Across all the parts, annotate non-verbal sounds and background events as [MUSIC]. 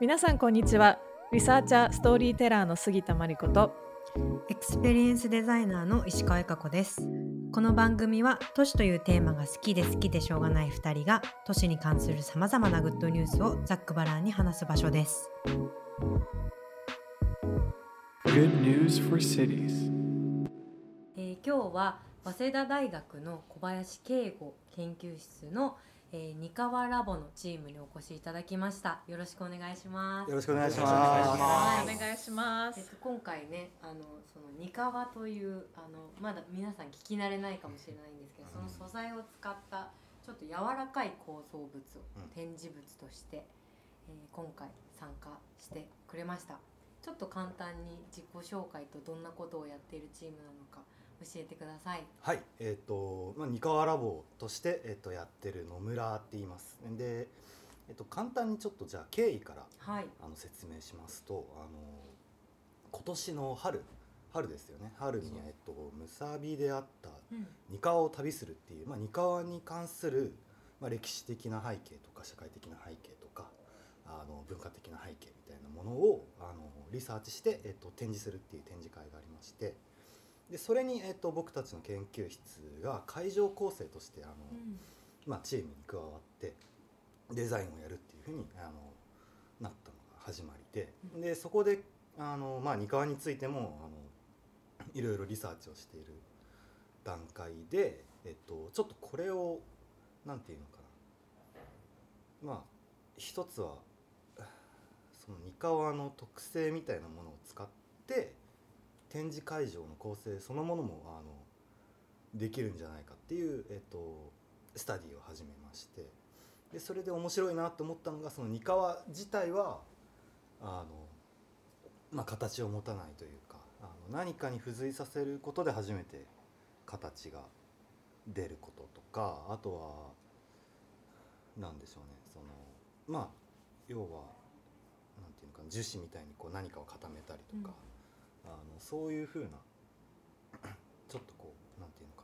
皆さんこんにちは。リサーチャーストーリーテラーの杉田真理子と。エクスペリエンスデザイナーの石川由佳子です。この番組は都市というテーマが好きで好きでしょうがない2人が都市に関するさまざまなグッドニュースをざっくばらんに話す場所です。Good news for cities. えー今日は早稲田大学の小林恵吾研究室の、えー、二川ラボのチームにお越しいただきました。よろしくお願いします。よろしくお願いしよろしくお願いします。ますお願い。しますえっと、今回ねあのその二川というあのまだ皆さん聞き慣れないかもしれないんですけど、その素材を使ったちょっと柔らかい構造物をうん。展示物として、えー今回参加してくれました。ちょっと簡単に自己紹介とどんなことをやっているチームなのか教えてくださいはい、えっ、と、まあ、二川ラボとして、えっ、と、やってる野村って言います。で。えっ、と、簡単にちょっと、じゃあ、経緯から、はいあの、説明しますと、あの。今年の春、春ですよね。春に、えっと、むさびであったうん二川を旅するっていう、まあ、二川に関する。まあ、歴史的な背景とか、社会的な背景とか。あの文化的な背景みたいなものをあのリサーチして、えっと、展示するっていう展示会がありましてでそれに、えっと、僕たちの研究室が会場構成としてあの、うん。まあ、チームに加わってデザインをやるっていうふうにあのなったのが始まりででそこであの、まあ、二川についてもあのいろいろリサーチをしている段階で、えっと、ちょっとこれをなんていうのかな。まあ一つはその二川の特性みたいなものを使って展示会場の構成そのものもあのできるんじゃないかっていう、えっと、スタディを始めまして。でそれで面白いなと思ったのがその二川自体はあの、まあ、形を持たないというかあの何かに付随させることで初めて形が出ることとかあとは何でしょうねそのまあ要はなんていうのか樹脂みたいにこう何かを固めたりとか、あのそういうふうな [COUGHS] ちょっとこうなんていうのか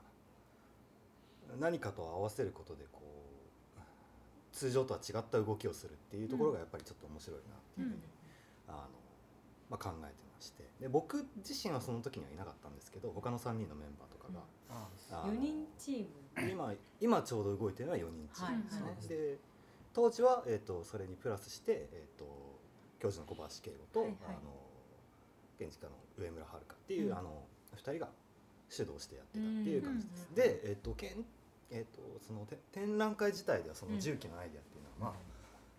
な。何かと合わせることでこう通常とは違った動きをするっていうところがやっぱりちょっと面白いなっていうふうに、あのまあ、考えてまして。で僕自身はその時にはいなかったんですけど他の3人のメンバーとかが、あの4人チーム。今今ちょうど動いてるのは4人チーム。ですね、はいはい。で当時は、えー、とそれにプラスして、えー、と教授の小林慶吾と、はいはい。あの建築家の上村遥っていう、うん。あの2人が主導してやってたっていう感じです。うんで、えーとけんえー、とそのて展覧会自体ではそのうん。重機のアイデアっていうのは、まあ、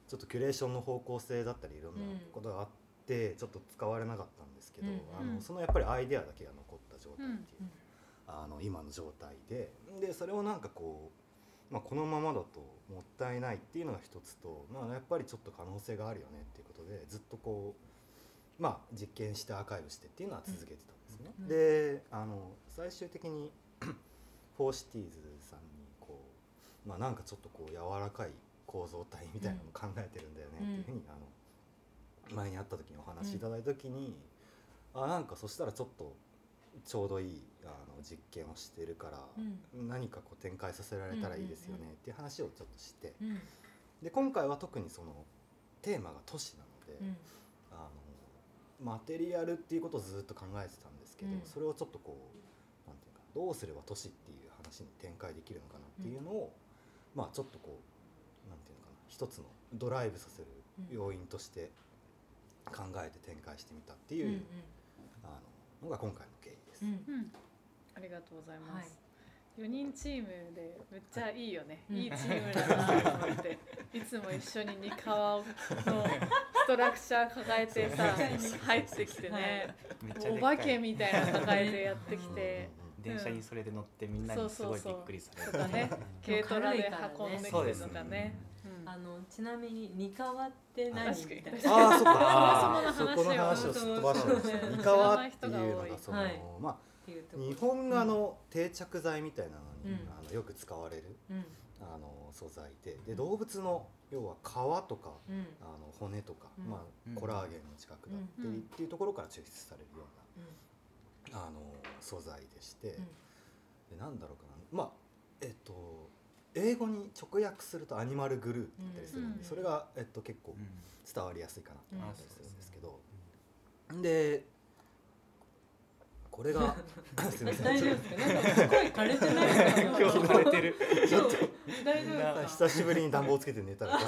ちょっとキュレーションの方向性だったりいろんなことがあって、ちょっと使われなかったんですけど、うん。あうんのそのやっぱりアイデアだけが残った状態っていううん。あの今の状態ででそれをなんかこう、まあ、このままだともったいないっていうのが一つと、まあ、やっぱりちょっと可能性があるよねっていうことでずっとこう、まあ、実験してアーカイブしてっていうのは続けてたんですね。うんであの最終的に [CLEARS THROAT] for Cities さんにこう、まあ、なんかちょっとこう柔らかい構造体みたいなのを考えてるんだよねっていうふうに、あの前に会った時にお話しいただいた時に、あなんかそしたらちょっとちょうどいいあの実験をしてるから、うん。何かこう展開させられたらいいですよねっていう話をちょっとして。うん。で今回は特にそのテーマが都市なので、マテリアルっていうことをずっと考えてたんですけど、うん。それをちょっとこうなんていうかどうすれば都市っていう話に展開できるのかなっていうのを、まあちょっとこうなんていうのかな一つのドライブさせる要因として考えて展開してみたっていう、うんうん。あののが今回の経緯です。うん。うん。ありがとうございはい。ます、4人チームでめっちゃいいよね、うん。いいチームだなと思っていつも一緒に二川の [LAUGHS] ストラクチャー抱えてさ入ってきてね。お化けみたいなの抱えてやってきて。電車にそれで乗ってみんなそうにすごいびそう。そうっくりされる。とかね。軽トラで運んでくるそうですのがね。うん。あのちなみに三河って何みたいな。ああそっか。あそこの話をすっ飛ばしてました。そう三河っていうのがその、はい。まあ日本画の定着剤みたいなのに、うん。あのよく使われる。うん。あの素材で。で動物の要は皮とかうん。あの骨とか、うん。まうん。あ、コラーゲンの近くだったりうん。っていうところから抽出されるよううん。なあの素材でして、うん。でなんだろうかな。まあえっと英語に直訳するとアニマルグルーって言ったりするんで、うん。それが、えっと、結構うん。伝わりやすいかなと思ったりうんするんですけど、でこれがすみません大丈夫ですか？[LAUGHS] なんか声枯れてないですか今日枯れてる。ちょっと。大丈夫ですか。久しぶりに暖房つけて寝たら。[LAUGHS]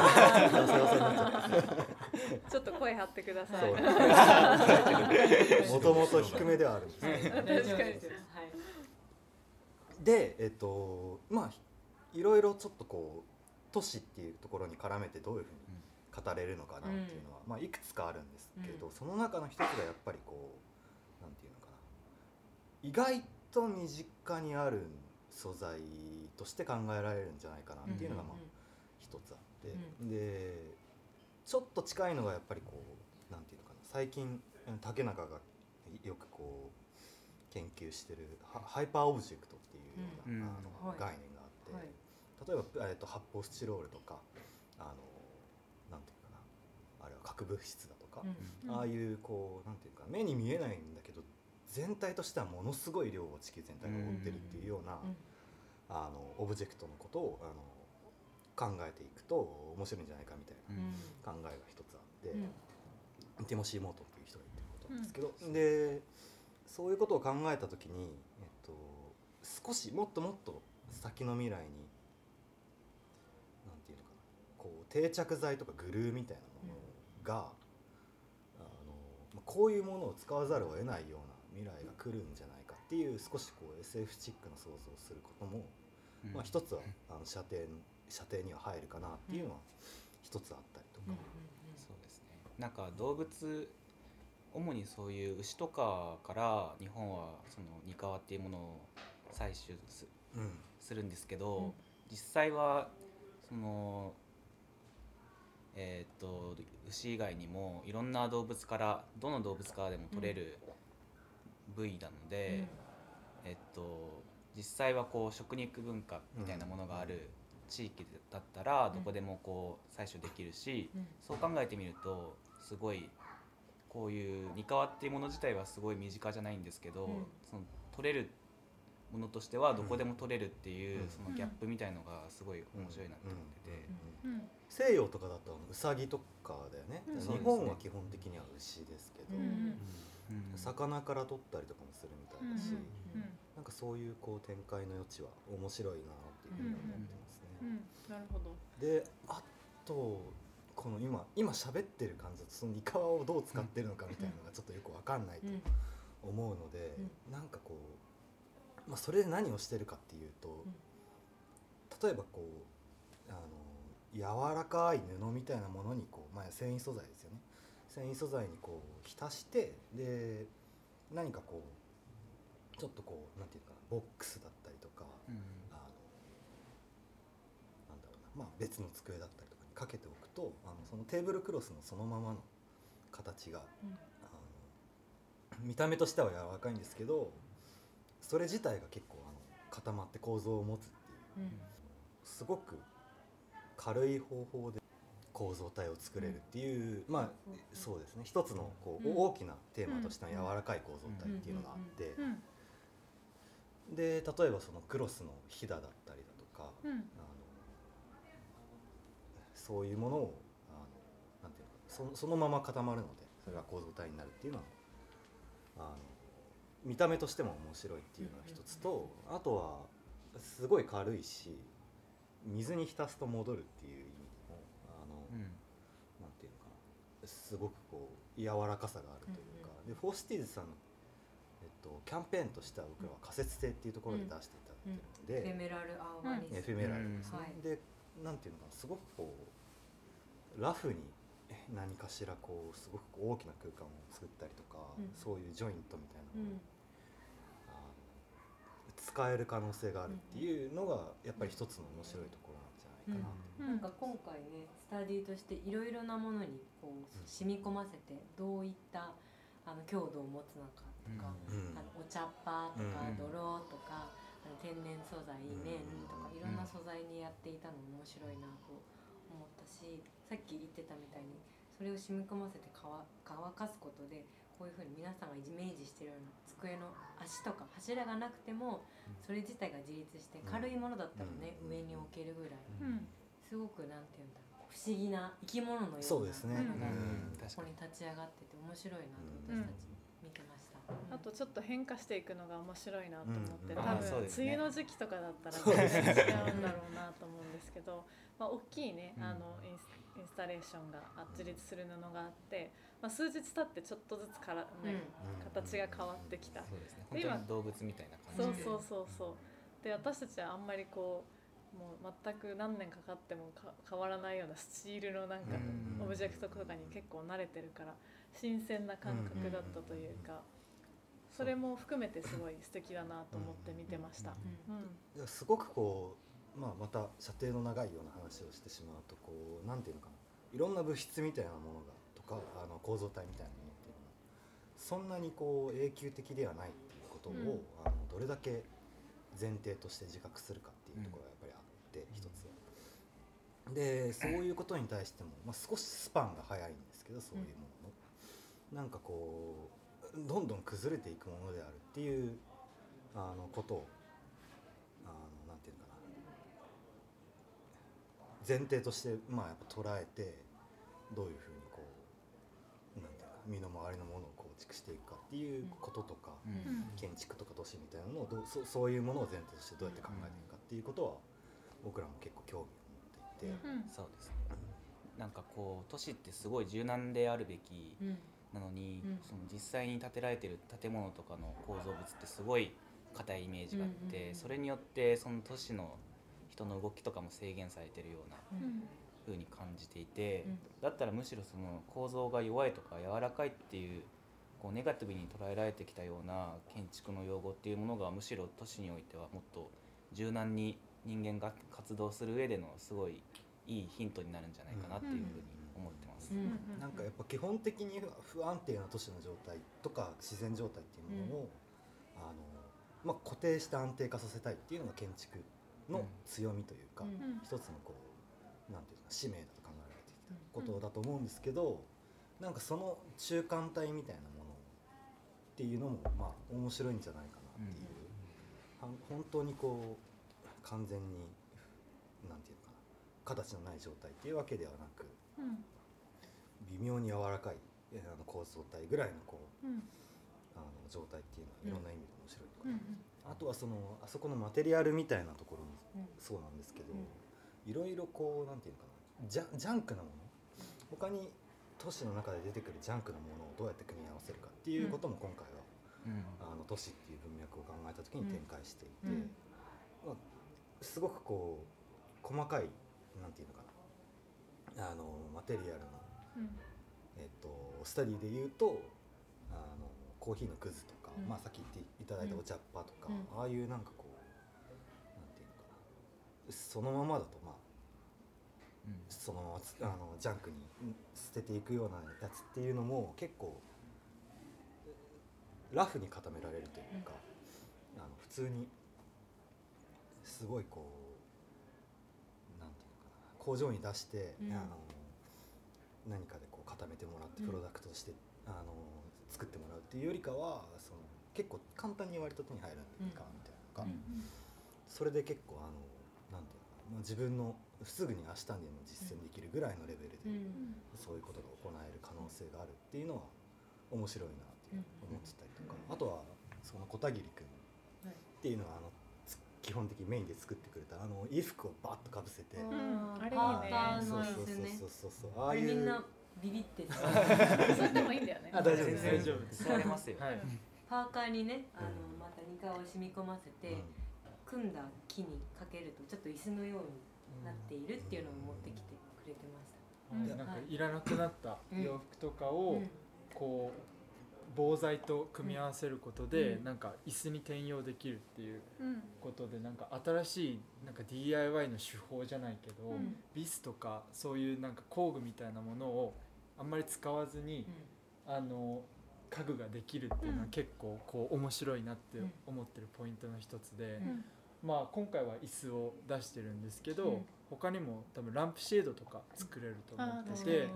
ちょっと。声張ってくださそい。う。[LAUGHS] もともと低めではあるんです。けど大丈夫です。よはい。でえっとまあいろいろちょっとこう都市っていうところに絡めてどういうふうに語れるのかなっていうのは、まあ、いくつかあるんですけど、うん。その中の一つがやっぱりこうなんていう意外と身近にある素材として考えられるんじゃないかなっていうのがまあ一つあって、うでちょっと近いのがやっぱりこうなんていうのかな。最近うん竹中がよくこう研究してるハハイパーオブジェクトっていうような、うん。あのはい。概念があって、はい。例えば、えー、と発泡スチロールとかあのなんていうかな。あれは核物質だとか、うん。ああいうこうなんていうか目に見えないんだけど全体としてはものすごい量を地球全体が覆ってるっていうような、うん。あのオブジェクトのことをあの考えていくと面白いんじゃないかみたいなうん。考えが一つあって、うんティモシー・モートンっていう人が言ってることなんですけど、でそういうことを考えた時に、えっと、少しもっともっと先の未来になんていうのかなこう定着剤とかグルーみたいなものが、あのまあこういうものを使わざるを得ないような未来が来るんじゃないかっていう少しこう SF チックな想像をすることも、うん。まあ、一つはあの射程射程には入るかなっていうのは一つあったりとか。そうですね。なんか動物主にそういう牛とかから日本はそのニカワっていうものを採取すうん。するんですけど、うん。実際はそのえーっと牛以外にもいろんな動物からどの動物からでも取れる部位なので、えっと実際はこう食肉文化みたいなものがある地域だったらどこでもこう採取できるし、うん。そう考えてみるとすごいこういうニカワっていうもの自体はすごい身近じゃないんですけど、うん。その取れるものとしてはどこでも取れるっていう、うん。そのギャップみたいのがすごい面白いなって思ってて、うん。西洋とかだとウサギとかだよね、うん。日本は基本的には牛ですけど、うん。うん魚から取ったりとかもするみたいだし、うんなんかそういうこう展開の余地は面白いなっていうふうに思ってますね。うんなるほど。であとこの今今喋ってる感じだとそのイカワをどう使ってるのかみたいなのがちょっとよくわかんないとうん。思うので、うなんかこう、まあ、それで何をしてるかっていうと、例えばこうあの柔らかい布みたいなものにこう、まあ、繊維素材ですよね繊維素材にこう浸してで何かこうちょっとこうなんていうかなボックスだったりとかうんあのなんだろうな、まあ、別の机だったりとかにかけておくとあのそのテーブルクロスのそのままの形が、うん。あの見た目としては柔らかいんですけどそれ自体が結構あの固まって構造を持つっていう。うん。すごく軽い方法で構造体を作れるっていう、まあそうですね。一つのこう、うん。大きなテーマとしての柔らかい構造体っていうのがあって、うんで例えばそのクロスのひだだったりだとか、うん。あのそういうものをあのなんていうのかそそのまま固まるのでそれが構造体になるっていうのはあの見た目としても面白いっていうのが一つと、あとはすごい軽いし水に浸すと戻るっていう意味でもあの、うんなんていうのかなすごくこう柔らかさがあるというか、で for Cities さんの、えっと、キャンペーンとしては僕らは仮設性っていうところで出していただいてるので、 ephemeral urbanism、ephemeral ですね、はい。でなんていうのかなすごくこうラフにえ何かしらこうすごく大きな空間を作ったりとか、うん。そういうジョイントみたいなうん。ものを、あの使える可能性があるっていうのがやっぱり一つの面白いところかなと。うん。な。んか今回ねスタディとしていろいろなものにこう染み込ませてどういったあの強度を持つのかとか、うん。あのお茶っ葉とかうん。泥とか、あの天然素材うん。綿とかいろんな素材にやっていたの面白いなと思ったしさっき言ってたみたいにそれを染み込ませて乾乾かすことでこういうふうに皆さんがイメージしてるような机の足とか柱がなくてもそれ自体が自立して軽いものだったらね、うん。上に置けるぐらいうん。すごくなんていうんだろう不思議な生き物のようなそうですね。ここ確かに。に立ち上がってて面白いなとうん私たち見てました。あとちょっと変化していくのが面白いなと思って、うん。多分、梅雨の時期とかだったら違うんだろうなと思うんですけど、まあ、大きいね、うん。あのインスインスタレーションがあ自立する布があって、まあ、数日経ってちょっとずつから、ねうん。形が変わってきた、そうですね。で今動物みたいな感じで。そうそうそうそう。で私たちはあんまりこうもう全く何年かかってもか変わらないようなスチールのなんかうん。オブジェクトとかに結構慣れてるから新鮮な感覚だったというかそれも含めてすごい素敵だなと思って見てました。うん。いやすごくこう、まあ、また射程の長いような話をしてしまうとこうなんていうのかな。いろんな物質みたいなものがとかあの構造体みたいなものっていうのはそんなにこう永久的ではないっていうことを、うん。あのどれだけ前提として自覚するかっていうところがやっぱりあって、一つは。でそういうことに対しても、まあ、少しスパンが早いんですけどそういうものの、なんかこうどんどん崩れていくものであるっていうあのことをあのなんていうのかな前提としてまあやっぱ捉えてどういうふうにこうなんていうか身の回りのものを構築していくかっていうこととか、うん。うん建築とか都市みたいなのをどうそそういうものを前提としてどうやって考えていくかっていうことは僕らも結構興味を持っていて、うん。そうですね。なんかこう都市ってすごい柔軟であるべきうん。なのに、うん。その実際に建てられてる建物とかの構造物ってすごい硬いイメージがあって、うんうんうんそれによってその都市の人の動きとかも制限されてるようなうん。風に感じていて、うん。だったらむしろその構造が弱いとか柔らかいっていうこうネガティブに捉えられてきたような建築の用語っていうものがむしろ都市においてはもっと柔軟に人間が活動する上でのすごいいいヒントになるんじゃないかなっていうふうに思ってます。うん。うん。なんかやっぱ基本的に不安定な都市の状態とか自然状態っていうものを、あのまあ、固定して安定化させたいっていうのが建築の強みというか、うん。うん。一つのこうなんていうか使命だと考えられてきたことだと思うんですけど、なんかその中間体みたいなものっていうのもまあ面白いんじゃないかなっていう、は本当にこう完全になんていうのかな形のない状態っていうわけではなくうん。微妙に柔らかいえあの構造体ぐらいのこううん。あの状態っていうのはいろんな意味で面白いとか、うんあとはそのあそこのマテリアルみたいなところもうん。そうなんですけど、うん。いろいろこうなんていうのかなジャジャンクなもの。他に都市の中で出てくるジャンクなものをどうやって組み合わせるかっていうことも今回は、うん。あの都市っていう文脈を考えた時に展開していて、うん。まあ、すごくこう細かいなんていうのかなあのマテリアルの、うん。えっとスタディで言うとあのコーヒーのくずとか、うん。まあ、さっき言っていただいたお茶っ葉とか、うん。ああいうなんかこうなんていうのかな。そのままだとまあうん。そのままつあのジャンクに捨てていくようなやつっていうのも結構ラフに固められるというか、あの普通にすごいこうなんていうのかな。工場に出して、うん。あの何かでこう固めてもらってうん。プロダクトとして、あの作ってもらうっていうよりかはその結構簡単に割と手に入るんかみたいなのが、うん。それで結構あのなんていうのかなもう自分のすぐに明日にも実践できるぐらいのレベルで、うん。そういうことが行える可能性があるっていうのは面白いなっていう思ってたりとか、あとはその小田切君はいっていうのはあのつ基本的にメインで作ってくれたあの衣服をバッとかぶせて、ん。あれいいね。そうそうそうそうそう。あああいうれみんなビビってさ [LAUGHS] それでもいいんだよね。あ大丈夫です。大丈夫です。座れますよ。はいパーカーにねあのうんまたニカを染み込ませて、うん。組んだ木にかけるとちょっと椅子のようになっているっていうのを持ってきてくれてました。うんなんかいらなくなったうん洋服とかうをん。こう防剤と組み合わせることでうん。なんか椅子に転用できるっていううんことでなんか新しいなんか DIY の手法じゃないけど、うん。ビスとかそういうなんか工具みたいなものをあんまり使わずに、あの家具ができるっていうのはうん。結構こう面白いなってうん。思ってるポイントの一つで、うん。まあ今回は椅子を出してるんですけど、うん。他にも多分ランプシェードとか作れると思ってて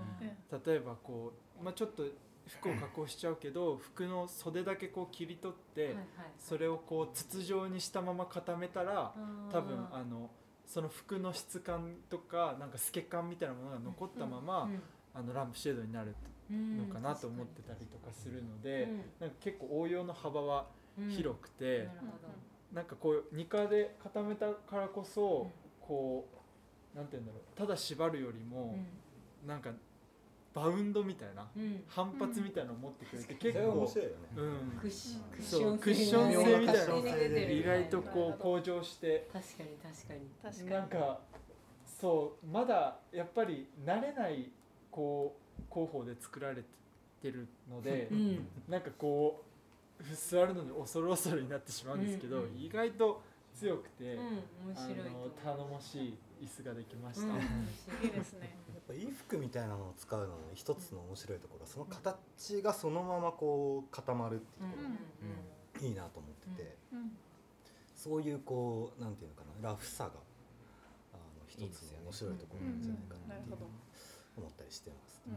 例えばこう、まあ、ちょっと服を加工しちゃうけど服の袖だけこう切り取って、それをこう筒状にしたまま固めたら多分あのその服の質感とかなんか透け感みたいなものが残ったまま、あのランプシェードになるのかなと思ってたりとかするので、なんか結構応用の幅は広くて、なるほど。なんかこう二課で固めたからこそ、こうなんて言うんだろうただ縛るよりも、なんかバウンドみたいな、うん。反発みたいなのを持ってくれて、結構白いよね、うん。クッション性みたいなのが意外とこう向上して確かに確かに。確かに。なんかそうまだやっぱり慣れないこう工法で作られてるので、うん。なんかこう座るのに恐る恐るになってしまうんですけど、うん。うん意外と強くて、うん面あ白い頼もしい椅子ができました。うんいいですね。[LAUGHS] やっぱ衣服みたいなのを使うのの一つの面白いところはその形がそのままこう固まるっていうところがいいなと思ってて、うん。そういうこうなんていうのかなラフさがあの一つの面白いところなんじゃないかなっていう思ったりしてます。うん。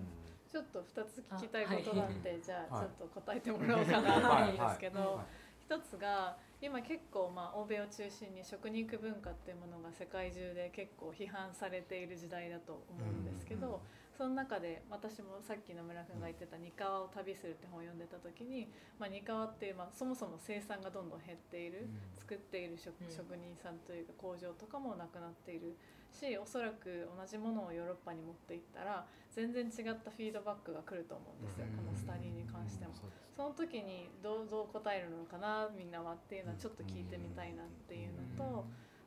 ちょっと2つ聞きたいことがあって、じゃあはい。ちょっと答えてもらおうかなと思うんですけど、はい。はい。一つが今結構まあ欧米を中心に食肉文化っていうものが世界中で結構批判されている時代だと思うんですけど、その中で私もさっき野村君が言ってた「三河を旅する」って本を読んでた時に、まあ、三河っていう、まあ、そもそも生産がどんどん減っている、作っている職人さんというか工場とかもなくなっているしおそらく同じものをヨーロッパに持っていったら全然違ったフィードバックが来ると思うんですよ、このスタディに関しても。その時にどうどう答えるのかなみんなはっていうのはちょっと聞いてみたいなっていうのと、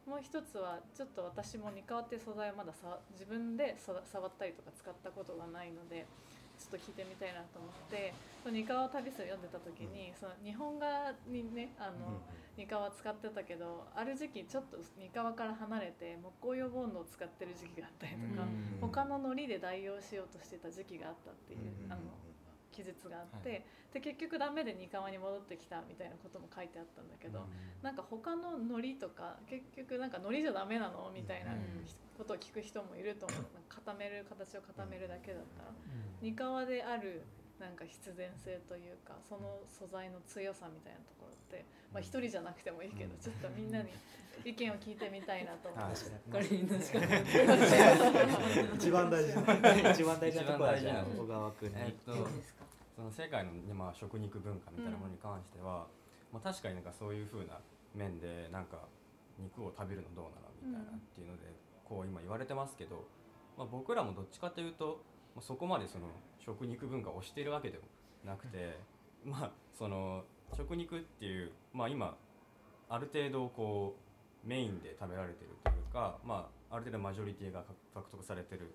もう一つはちょっと私もニカワっていう素材をまださ自分でそ触ったりとか使ったことがないのでちょっと聞いてみたいなと思ってそのニカワ旅する読んでた時に、その日本画にねあの、ニカワ使ってたけどある時期ちょっとニカワから離れて木工用ボンドを使ってる時期があったりとか、他の糊で代用しようとしてた時期があったっていう、あの記述があって、で結局ダメでニカワに戻ってきたみたいなことも書いてあったんだけど、なんか他の糊とか結局なんか糊じゃダメなのみたいなうん。ことを聞く人もいると思う。なんか固める形を固めるだけだったら。ニカワであるなんか必然性というかその素材の強さみたいなところってまあ一人じゃなくてもいいけどちょっとみんなに意見を聞いてみたいなと思って。これに確か [LAUGHS] 一番大事な。一番大事なところは小川君に、えっとどうですかその世界の、ねまあ、食肉文化みたいなものに関しては、まあ、確かになんかそういう風な面でなんか肉を食べるのどうなのみたいなっていうので、こう今言われてますけど、まあ、僕らもどっちかというと、まあ、そこまでその食肉文化を推しているわけでもなくて、まあその食肉っていう、まあ、今ある程度こうメインで食べられてるというか、まあ、ある程度マジョリティが獲得されてる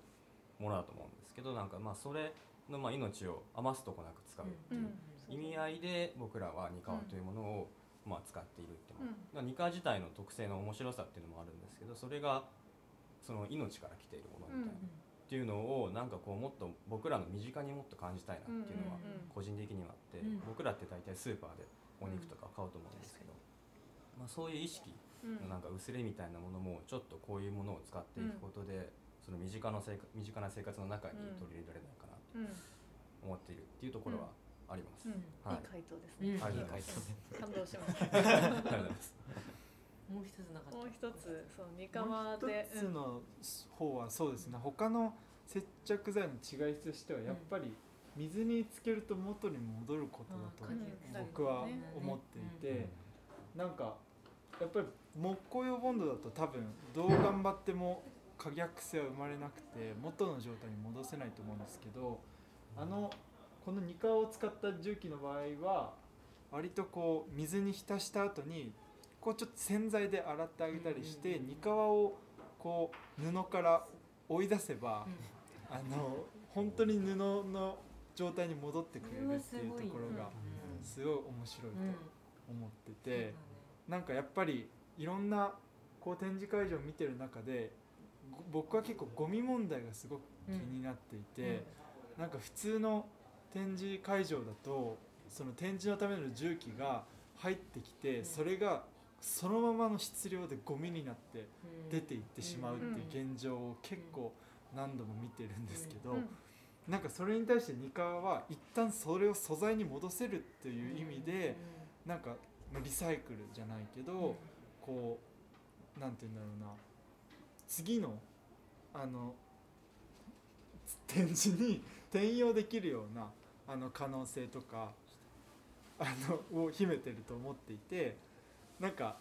ものだと思うんですけどなんかまあそれのまあ命を余すとこなく使うっていう意味合いで僕らはニカワというものをまあ使っているっていうの。まあニカワ自体の特性の面白さっていうのもあるんですけどそれがその命から来ているものみたいな、っていうのをなんかこうもっと僕らの身近にもっと感じたいなっていうのは個人的にはあって、うん。僕らって大体スーパーでお肉とか買うと思うんですけど、まあ、そういう意識のなんか薄れみたいなものもちょっとこういうものを使っていくことで、その身近な生活身近な生活の中に取り入れられないかな思っているっていうところはあります。うん、いいはい回答ですね。いいい回答。感動しました。ありがとうございます。もう一つなかったもう一つ、その三も河うで一、つの方はそうですね他の接着剤の違いとしてはやっぱり水につけると元に戻ることだとうん僕は思っていてなんかやっぱり木工用ボンドだと多分どう頑張っても可逆性は生まれなくて元の状態に戻せないと思うんですけどあのこのニカを使った重機の場合は割とこう水に浸した後にこうちょっと洗剤で洗ってあげたりしてうんニカワをこう布から追い出せばあの本当に布の状態に戻ってくれるっていうところがすごい面白いと思っててなんかやっぱりいろんなこう展示会場を見てる中でご僕は結構ゴミ問題がすごく気になっていて、なんか普通の展示会場だとその展示のための重機が入ってきて、うん。それがそのままの質量でゴミになって出ていってしまうっていう現状を結構何度も見てるんですけど、うん。なんかそれに対してニカは一旦それを素材に戻せるっていう意味で、なんかまあリサイクルじゃないけど、こうなんて言うんだろうな次のあの展示に転用できるようなあの可能性とかあのを秘めてると思っていてなんか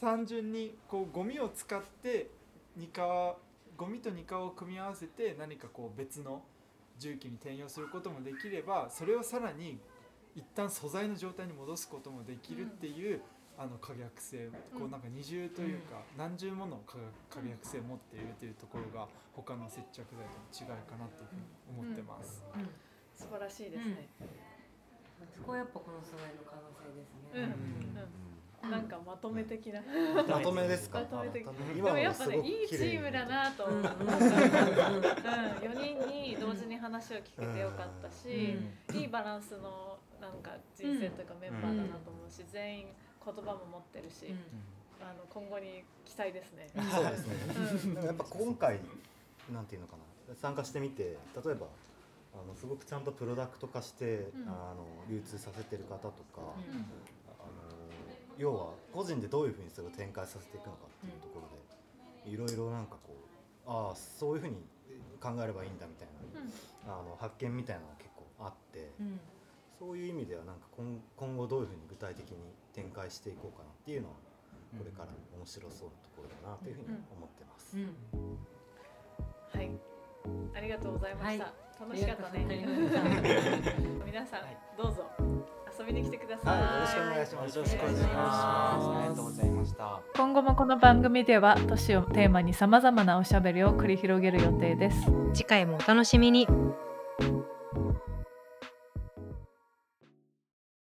単純にこうゴミを使ってニカゴミとニカを組み合わせて何かこう別の重機に転用することもできればそれをさらに一旦素材の状態に戻すこともできるっていう、あの可逆性こうなんか二重というか、何重もの可可逆性を持っているというところが他の接着剤との違いかなというふうに思ってます。素晴らしいですね。そこはやっぱこの素材の可能性ですうん。ね。うん、なんかまとめ的な。まとめですか？まとめ的。あで今もやっぱねいいチームだなと。思った。うん、四人に同時に話を聞けてよかったし、いいバランスのなんか人生というかメンバーだなと思うし、全員言葉も持ってるし、あの今後に期待ですね。そうですね。[LAUGHS] やっぱ今回なんていうのかな。参加してみて例えばあのすごくちゃんとプロダクト化して、うん。あの流通させてる方とか、うん。あの要は個人でどういうふうにそれを展開させていくのかっていうところでいろいろなんかこうああそういうふうに考えればいいんだみたいな、あの発見みたいなのが結構あって、そういう意味ではなんか今今後どういうふうに具体的に展開していこうかなっていうのはこれから面白そうなところだなというふうに思ってます。はい。ありがとうございました。楽しかったねありがとうございました。皆さん、どうぞ遊びに来てください。はい、よろしくお願いします。よろしくお願いします。ありがとうございました。今後もこの番組では都市をテーマにさまざまなおしゃべりを繰り広げる予定です。次回もお楽しみに。